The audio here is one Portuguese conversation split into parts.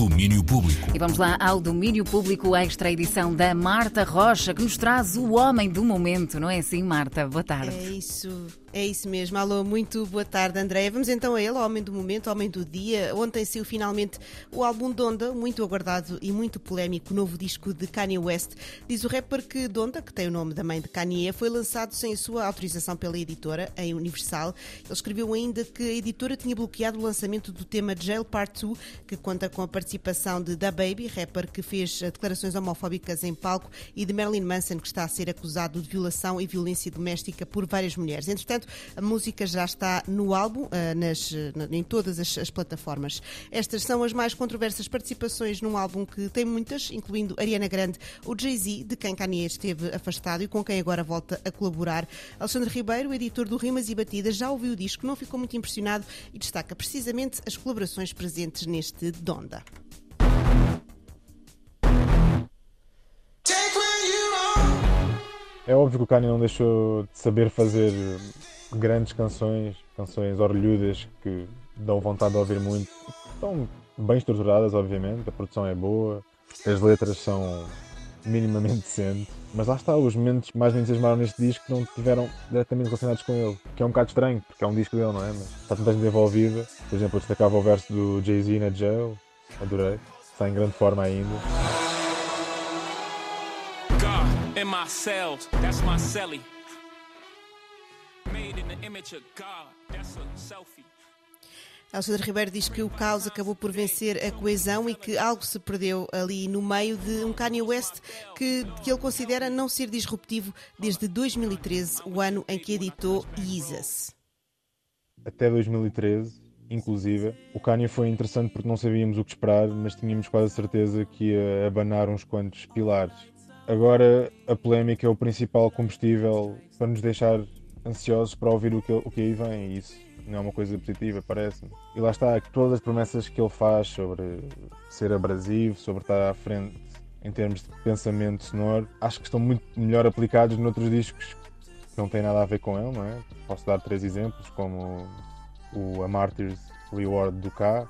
Domínio Público. E vamos lá ao Domínio Público Extra edição da Marta Rocha, que nos traz o homem do momento, não é assim, Marta? Boa tarde. É isso. É isso mesmo. Alô, muito boa tarde, Andréia. Vamos então a ele, homem do momento, homem do dia. Ontem saiu finalmente o álbum Donda, muito aguardado e muito polémico, novo disco de Kanye West. Diz o rapper que Donda, que tem o nome da mãe de Kanye, foi lançado sem a sua autorização pela editora, em Universal. Ele escreveu ainda que a editora tinha bloqueado o lançamento do tema Jail Part 2, que conta com a participação de Da Baby, rapper que fez declarações homofóbicas em palco, e de Marilyn Manson, que está a ser acusado de violação e violência doméstica por várias mulheres. Entretanto, a música já está no álbum, uh, nas, em todas as, as, plataformas. Estas são as mais controversas participações num álbum que tem muitas, incluindo Ariana Grande, o Jay-Z, de quem Kanye esteve afastado e com quem agora volta a colaborar. Alexandre Ribeiro, editor do Rimas e Batidas, já ouviu o disco, não ficou muito impressionado e destaca precisamente as colaborações presentes neste Donda. É óbvio que o Kanye não deixou de saber fazer grandes canções, canções orlhudas que dão vontade de ouvir muito. Estão bem estruturadas, obviamente, a produção é boa, as letras são minimamente decentes, mas lá está, os momentos que mais me entusiasmaram neste disco não tiveram diretamente relacionados com ele, que é um bocado estranho, porque é um disco dele, não é? Mas está tanta gente envolvida. Por exemplo, eu destacava o verso do Jay-Z na Jail, adorei, está em grande forma ainda. God in my cells, that's my celly. Alexandre Ribeiro diz que o caos acabou por vencer a coesão e que algo se perdeu ali no meio de um Kanye West que, que ele considera não ser disruptivo desde 2013, o ano em que editou Yeezus. Até 2013, inclusive, o Kanye foi interessante porque não sabíamos o que esperar, mas tínhamos quase a certeza que ia abanar uns quantos pilares. Agora a polémica é o principal combustível para nos deixar ansiosos para ouvir o que, o que aí vem e isso não é uma coisa positiva, parece-me. E lá está, todas as promessas que ele faz sobre ser abrasivo, sobre estar à frente em termos de pensamento sonoro, acho que estão muito melhor aplicados noutros discos que não têm nada a ver com ele, não é? Posso dar três exemplos, como o A Martyr's Reward do K,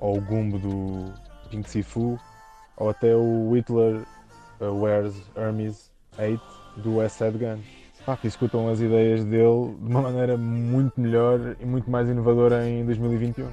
ou o Gumbo do Pink Sifu, ou até o Hitler Wears Hermes 8 do West Side Gun pá, que escutam as ideias dele de uma maneira muito melhor e muito mais inovadora em 2021.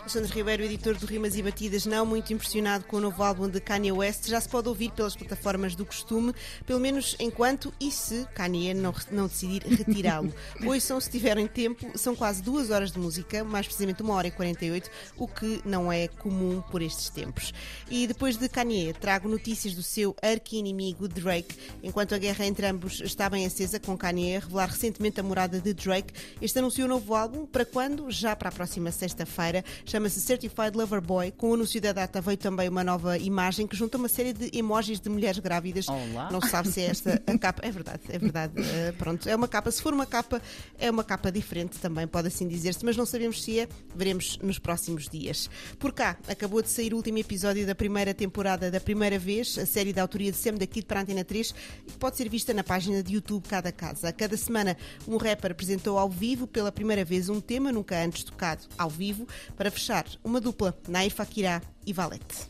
Alexandre Ribeiro, editor do Rimas e Batidas, não muito impressionado com o novo álbum de Kanye West, já se pode ouvir pelas plataformas do costume, pelo menos enquanto e se Kanye não, não decidir retirá-lo. Ouçam se tiverem tempo, são quase duas horas de música, mais precisamente uma hora e 48, o que não é comum por estes tempos. E depois de Kanye, trago notícias do seu arqui-inimigo Drake, enquanto a guerra entre ambos está bem acesa, com Kanye a revelar recentemente a morada de Drake. Este anunciou um novo álbum, para quando? Já para a próxima sexta-feira chama-se Certified Lover Boy. Com o anúncio da data veio também uma nova imagem que junta uma série de emojis de mulheres grávidas. Olá. Não se sabe se é esta a capa. É verdade, é verdade. Uh, pronto, é uma capa. Se for uma capa, é uma capa diferente também, pode assim dizer-se, mas não sabemos se é. Veremos nos próximos dias. Por cá, acabou de sair o último episódio da primeira temporada da primeira vez, a série da autoria de Sam daqui para a Antena 3, que pode ser vista na página de YouTube Cada Casa. Cada semana, um rapper apresentou ao vivo pela primeira vez um tema nunca antes tocado ao vivo para fechar fechar uma dupla, Nair Fakirá e Valete.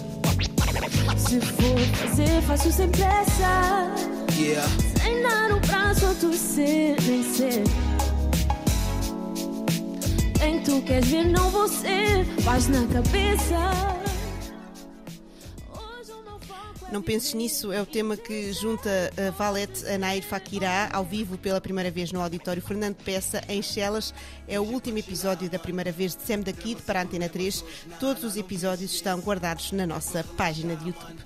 Se for fazer, faço sem pressa. Yeah. Sem dar um prazo a torcer, nem ser. Quem tu queres ver, não você, faz na cabeça. Não Penses Nisso é o tema que junta a Valete a Nair Fakirá ao vivo pela primeira vez no auditório Fernando Peça em Chelas. É o último episódio da primeira vez de Sam da Kid para a Antena 3. Todos os episódios estão guardados na nossa página de YouTube.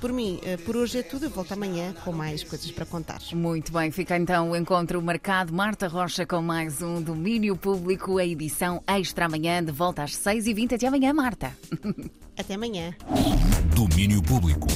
Por mim, eh, por hoje é tudo. Eu volto amanhã com mais coisas para contar. Muito bem, fica então o encontro marcado. Marta Rocha com mais um Domínio Público, a edição extra amanhã, de volta às 6h20. Até amanhã, Marta. Até amanhã. Domínio Público.